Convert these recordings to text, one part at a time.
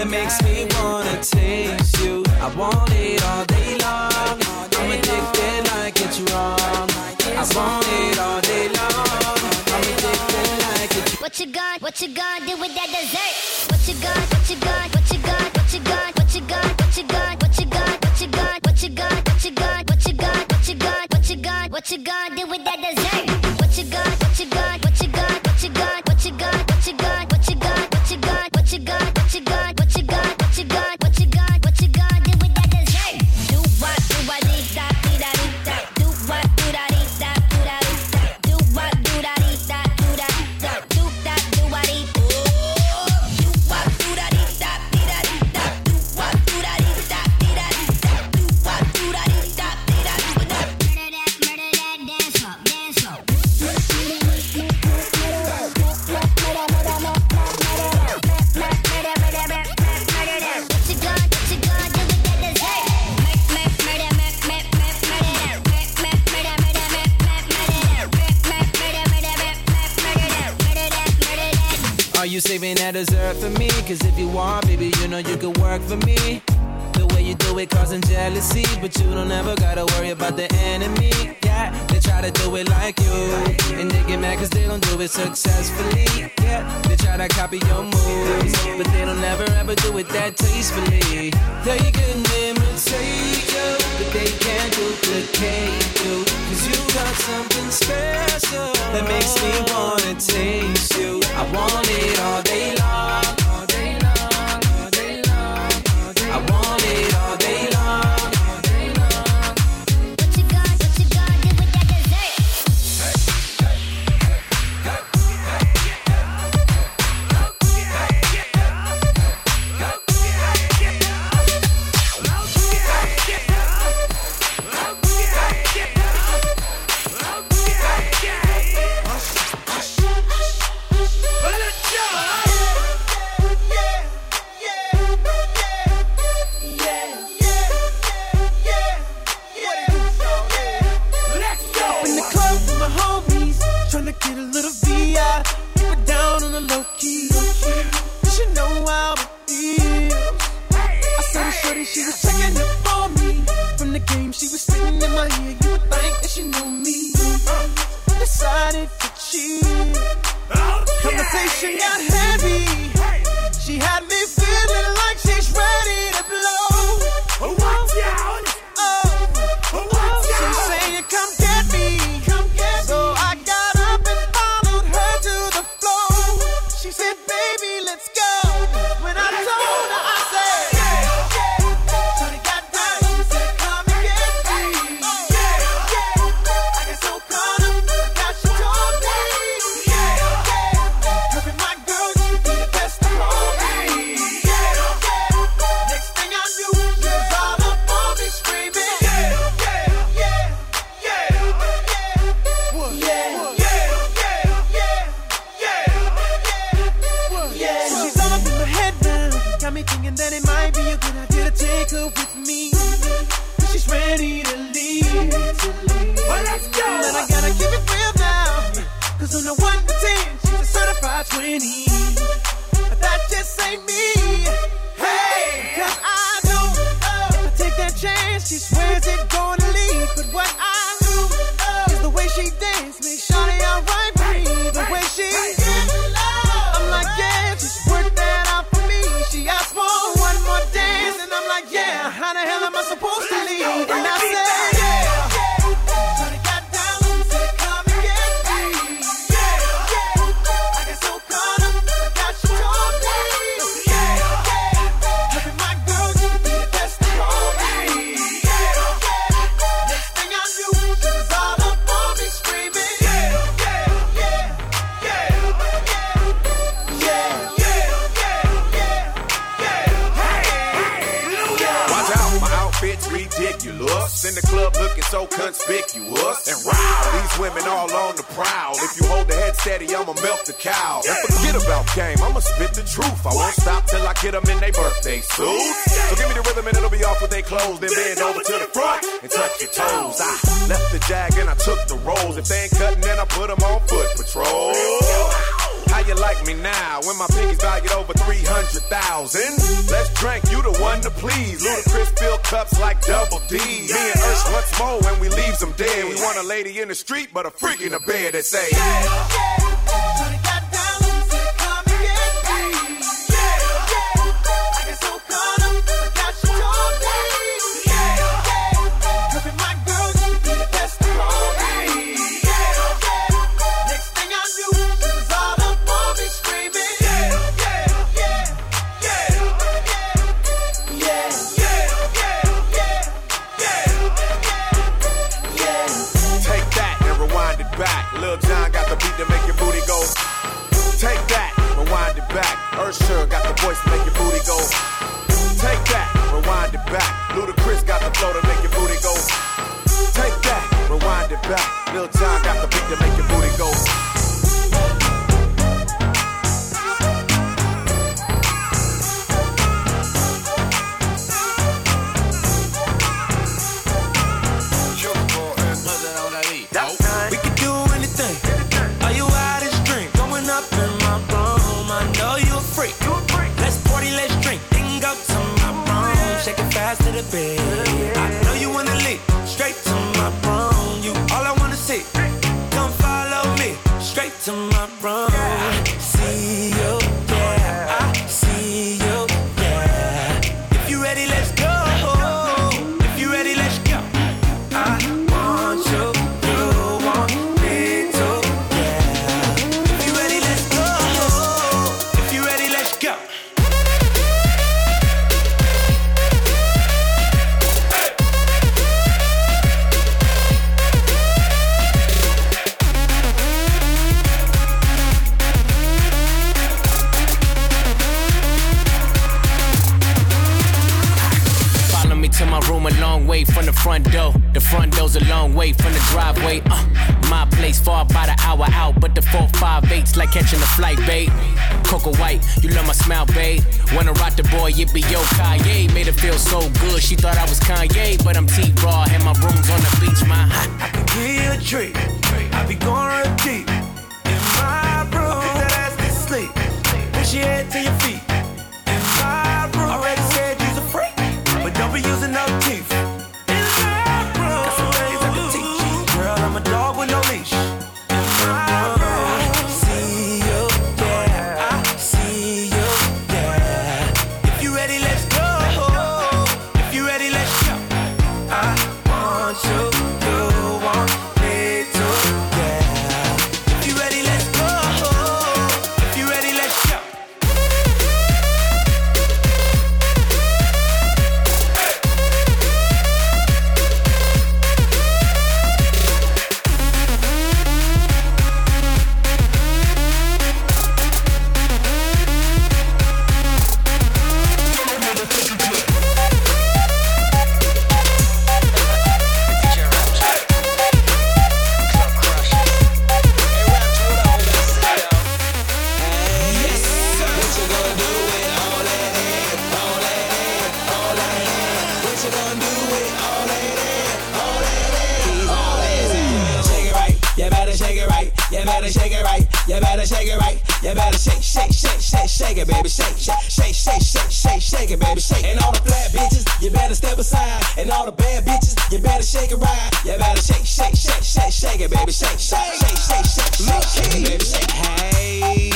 that makes me wanna taste you. I want it all day long. I'm addicted like it's wrong. I want it all day long. I'm addicted like it's wrong. What you got? what you got? do with that dessert? What you got? what you got? what you got? what you got? what you got? what you got? what you got? what you got? what you got? what you got? what you got? what you got? what you gonna, what you gonna do with that dessert? that for me. Cause if you want, baby, you know you can work for me. The way you do it causing jealousy. But you don't ever gotta worry about the enemy. Yeah, they try to do it like you. And they get mad cause they don't do it successfully. Yeah, they try to copy your moves. But they don't ever ever do it that tastefully. They can imitate they can't duplicate you. Cause you got something special that makes me wanna taste you. I want it all day long. game. I'ma spit the truth. I won't stop till I get them in their birthday suits. So give me the rhythm and it'll be off with their clothes. Then bend over to the front and touch your toes. I left the jag and I took the rolls. If they ain't cutting, then I put them on foot patrol. How you like me now when my pinkies valued over 300,000? Let's drink, you the one to please. Ludacris fill cups like double D. Me and Ursh once more when we leave them dead. We want a lady in the street, but a freak in the bed that say, yeah. You better shake, shake, shake, shake, shake it, baby. Shake, shake, shake, shake, shake, shake, shake it, baby. Shake. And all the flat bitches, you better step aside. And all the bad bitches, you better shake it right. You better shake, shake, shake, shake, shake it, baby. Shake, shake, shake, shake, shake, shake, shake it, baby. Shake. Hey,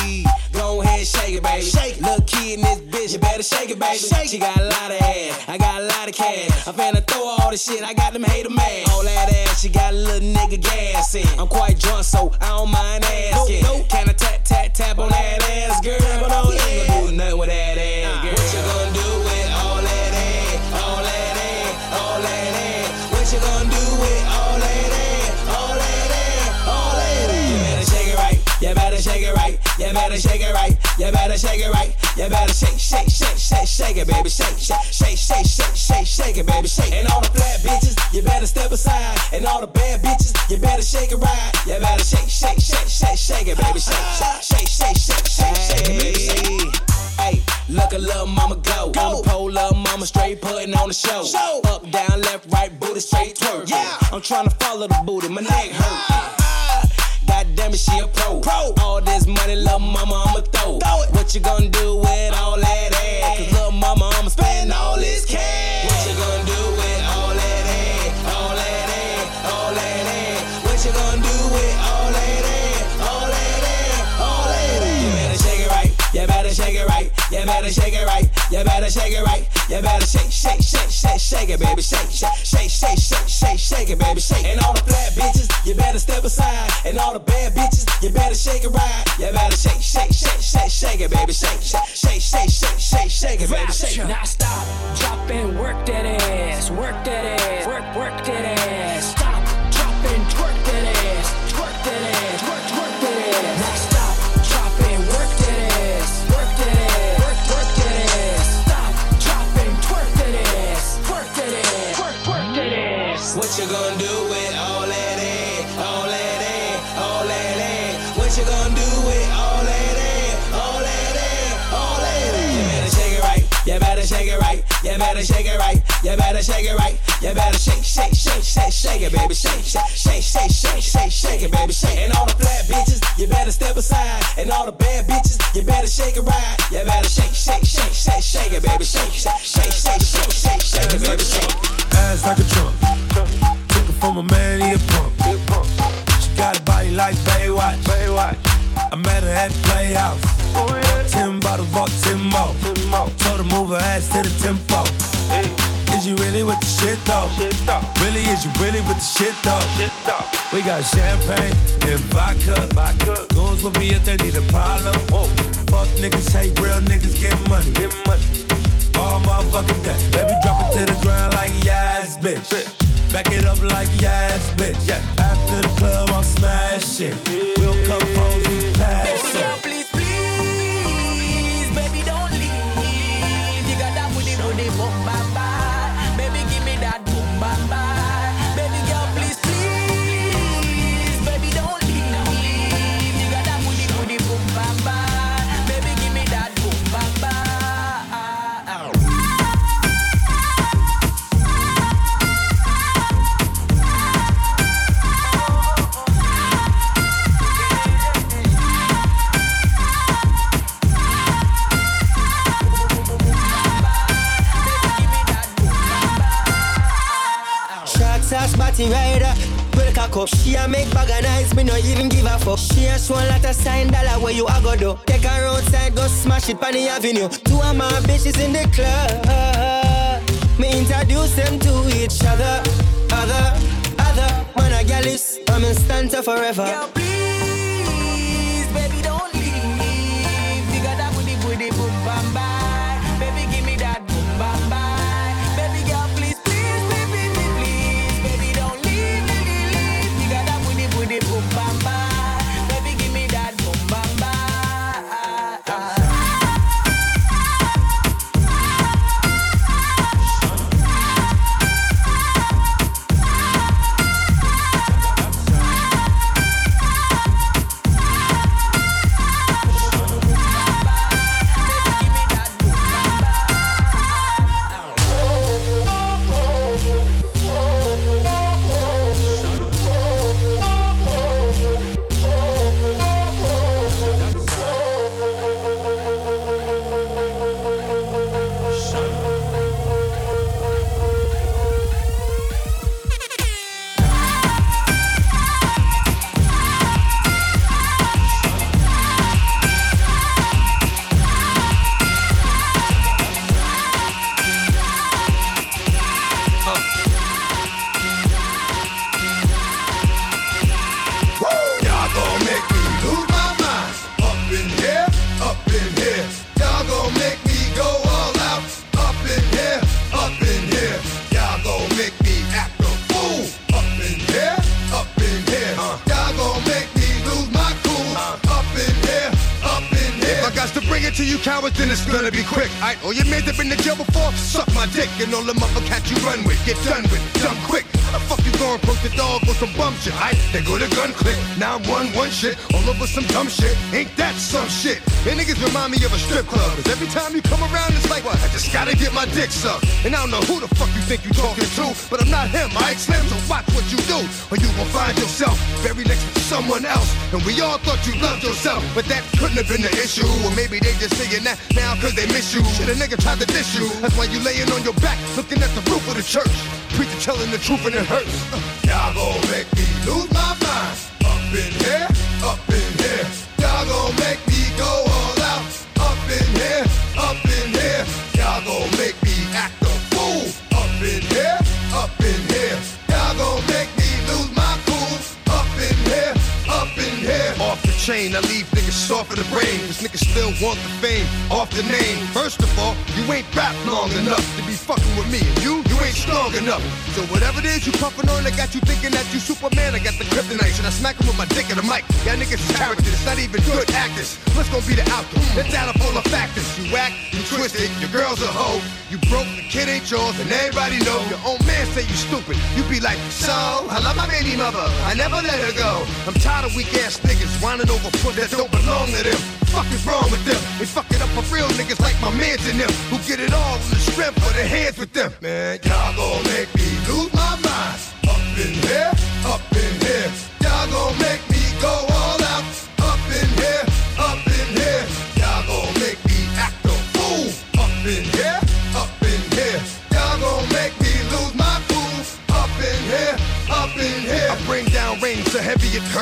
shake it, baby. Shake. Little kid in this bitch, you better shake it, baby. Shake. She got a lot of ass, I got a lot of cash. I'm finna throw all the shit, I got them hater mad. All that ass, she got a little nigga gas in. I'm quite drunk, so I don't mind asking. Nope, nope. Can I tap, tap, tap on that ass, girl? But I ain't gonna do nothing with that ass, girl. What you gonna do with all that ass, all that ass, all that ass? What you gonna do shake it right, you better shake it right, you better shake it right, you better shake, shake, shake, shake, shake it, baby, shake, shake, shake, shake, shake, shake, shake it, baby, shake. And all the flat bitches, you better step aside, and all the bad bitches, you better shake it right, you better shake, shake, shake, shake, shake it, baby, shake, shake, shake, shake, shake, shake it, baby, shake. Hey, look a little mama go. go. On the pole, little mama straight putting on the show. show. Up, down, left, right, booty straight twerk. Yeah. I'm trying to follow the booty, my neck hurt. It, she a pro. pro. All this money, little mama, I'ma throw. throw it. What you gonna do with all that ass? Cause little mama, I'ma spend all this cash. What you gonna do with all that ass? All that ass, all that ass. What you gonna do with all that ass? All that ass, all that ass. You better shake it right. You better shake it right. You better shake it right. You better shake it right. You better shake, shake, shake, shake, shake it, baby. Shake, shake, shake, shake, shake, shake, shake it, baby. Shake. And all the flat bitches, you better step aside. And all the bad bitches, you better shake it right. You better shake, shake, shake, shake, shake it, baby. Shake, shake, shake, shake, shake, shake, shake it, baby. Shake. Now stop, drop and work that ass, work better shake it right, you better shake it right, you better shake, shake, shake, shake, shake it, baby, shake, shake, shake, shake, shake, shake, shake it, baby, shake. And all the flat bitches, you better step aside, and all the bad bitches, you better shake it right, you better shake, shake, shake, shake, shake it, baby, shake, shake, shake, shake, shake, shake, shake it, baby, shake. Ass like a trunk. Took it from a man, he a punk. She got a body like Baywatch. Baywatch. I met her at the playhouse. Ten bottles, bought ten more. Move her ass to the tempo. Is you really with the shit though? Really, is you really with the shit though? We got champagne and vodka. Goons with me if they need a problem. Fuck niggas, hate real niggas, get money. Get money. All motherfucking day. Baby, drop it to the ground like yes, bitch. Back it up like yes, bitch. After the club, I'm smashing. We'll come home, up. She a make bag of nice, me no even give a fuck. She a show a lot of sign dollar where you a go do. Take her outside, go smash it on the avenue. Two of my bitches in the club. Me introduce them to each other. Other, other. Man a gal is, I'm in stanza forever. Know who the fuck you think you talking to, but I'm not him, I Slim, so watch what you do, or you gon' find yourself buried next to someone else. And we all thought you loved yourself, but that couldn't have been the issue. Or maybe they just saying that now cause they miss you. Shit, a nigga tried to diss you. That's why you laying on your back, looking at the roof of the church. Preacher telling the truth and it hurts. Uh, y'all gon' make me lose my mind. Up in here, up in here. I leave niggas soft in the brain. Cause niggas still want the fame off the name. First of all, you ain't rap long enough to be fucking with me. And you, you ain't strong enough. So whatever it is you puffin' on, I got you thinking that you Superman. I got the kryptonite. Should I smack him with my dick in the mic? Y'all niggas characters, not even good actors. What's gonna be the outcome? It's out of all the factors. You whack, you twisted, your girl's a hoe. You broke, the kid ain't yours, and everybody know. Your own man say you stupid. You be like, so, I love my baby mother. I never let her go. I'm tired of weak ass niggas whining over foot that don't belong to them. Fuck is wrong with them? They fuck it up for real niggas like my mans and them who get it all on the strength of their hands with them. Man, y'all gon' make me lose my mind. Up in here, up in here. Y'all gon' make me go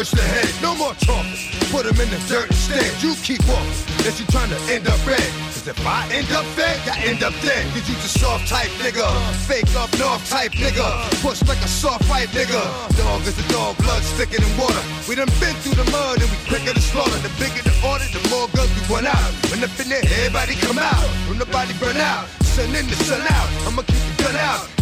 it the head. No more talking. Put 'em in the dirt instead. You keep walking. Unless you trying to end up red. Cause if I end up fed, I end up dead. Cause you the soft type nigga. Fake up north type nigga. Push like a soft white nigga. Dog is a dog, blood thicker than water. We done been through the mud and we quicker to slaughter. The bigger the order, the more guns we run out. When up in everybody come out. When nobody burn out. Sun in the sun out. I'ma keep the gun out.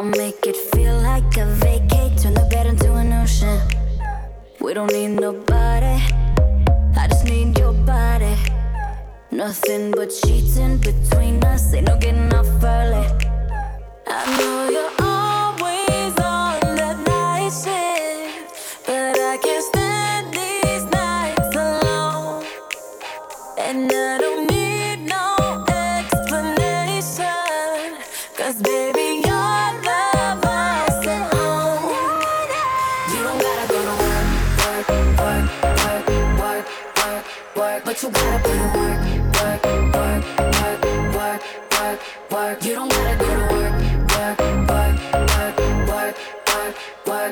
I'll make it feel like a vacate. Turn the bed into an ocean. We don't need nobody. I just need your body. Nothing but cheating between us, ain't no getting off early. I know you're.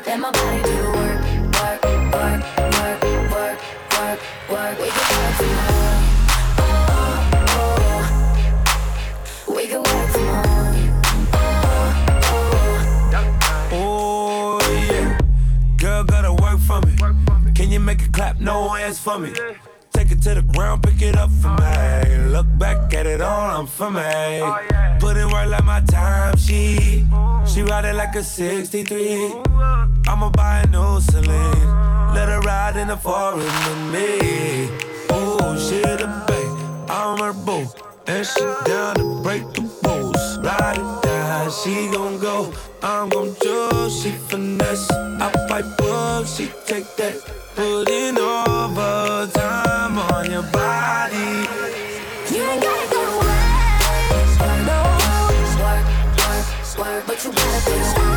Let my body do the work, work, work, work, work, work, work. We can work. Oh, oh, oh. We can work. Oh, oh, yeah. Girl, gotta work. Can you make it clap? No hands for me. Take it to the ground, pick it up for me look back at it all, I'm for me. Oh, yeah. Put in work like my time, she. She ride it like a 63. I'ma buy a new Celine. Let her ride in the forest with me. Oh, she the babe, I'm her boo. And she down to break the rules. Ride it down, she gon' go. I'm gon' choose, she finesse. I pipe up, she take that. Putting overtime on your body. you gotta be.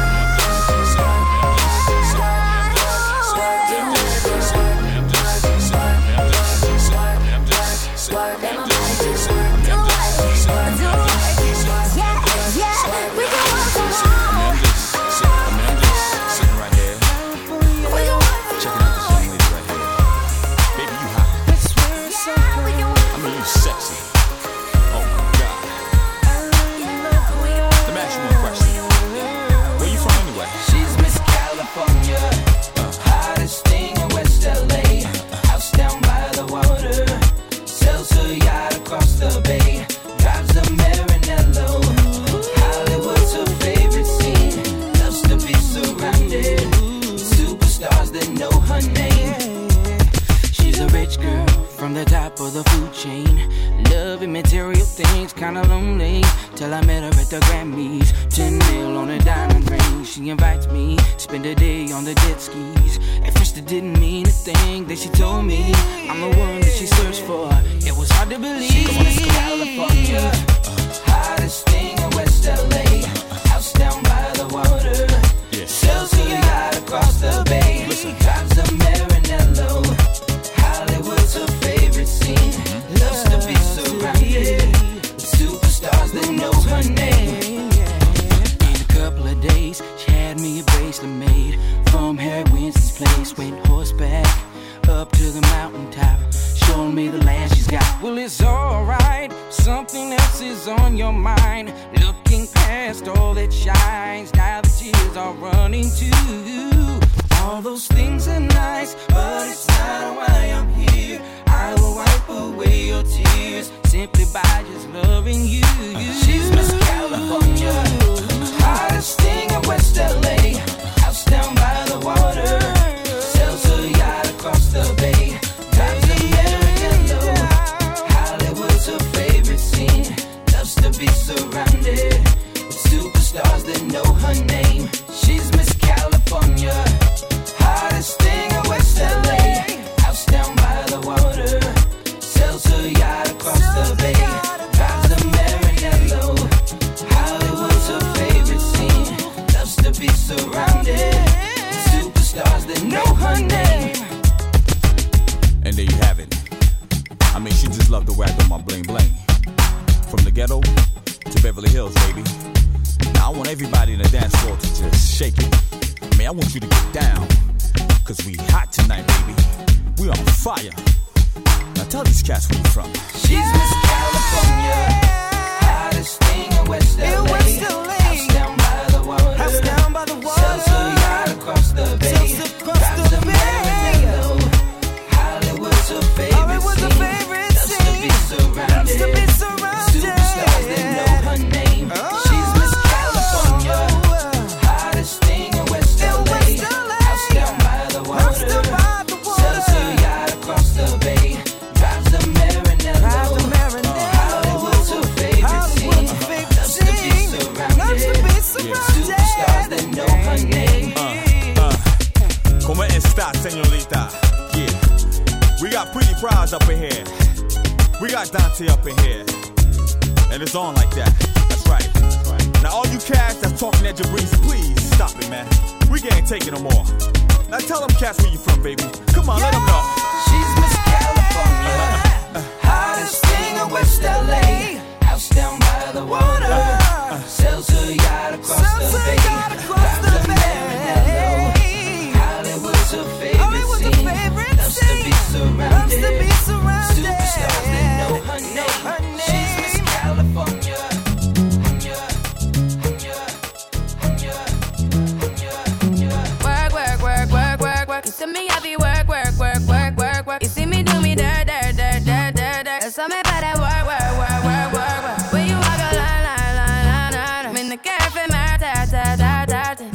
Work, work. You see work, work, work, work, work, work. You see me do me dirt, dirt, dirt, dirt, dirt, dirt. So me better work, work, work, work, work, work. When you walk a line, line, line, line, line. I'm in the cafe, my ta, ta, ta, ta, ta.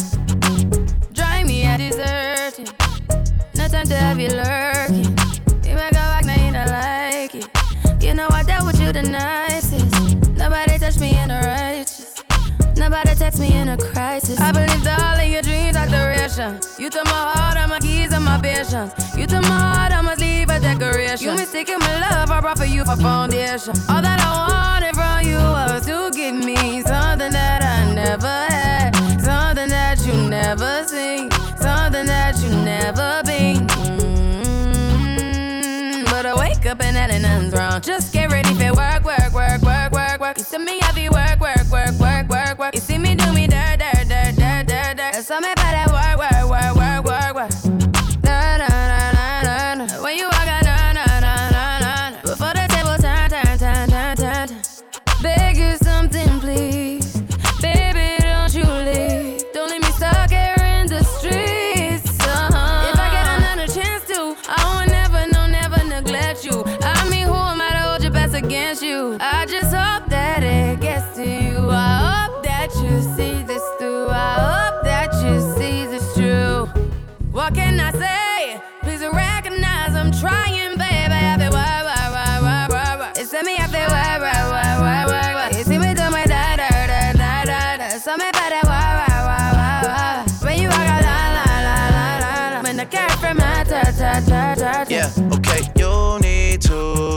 Drive me a deserting. No time to have you lurking. You make a walk, now you don't like it. You know I dealt with you the nicest. Nobody touched me in a righteous. Nobody text me in a crisis. I believed all of your dreams are duration. You took my heart, all You took my heart, I must leave a decoration. You mistaken my love, I brought for you for foundation. All that I wanted from you was to give me something that I never had, something that you never seen, something that you never been. Mm, But I wake up and that ain't nothing's wrong. Just get ready for work, work, work, work, work, work. You see me work, work, work,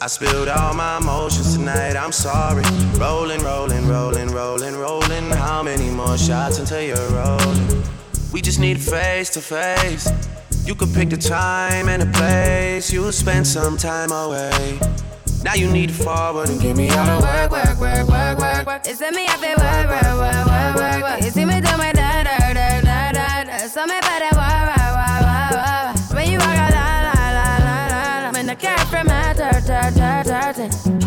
I spilled all my emotions tonight, I'm sorry. Rolling, rolling, rolling, rolling, rolling. How many more shots until you're rolling? We just need face to face. You could pick the time and the place. You'll spend some time away. Now you need to forward and give me all the work, work, work, work, work, work. It's me, work, work, work, work, work. nothing.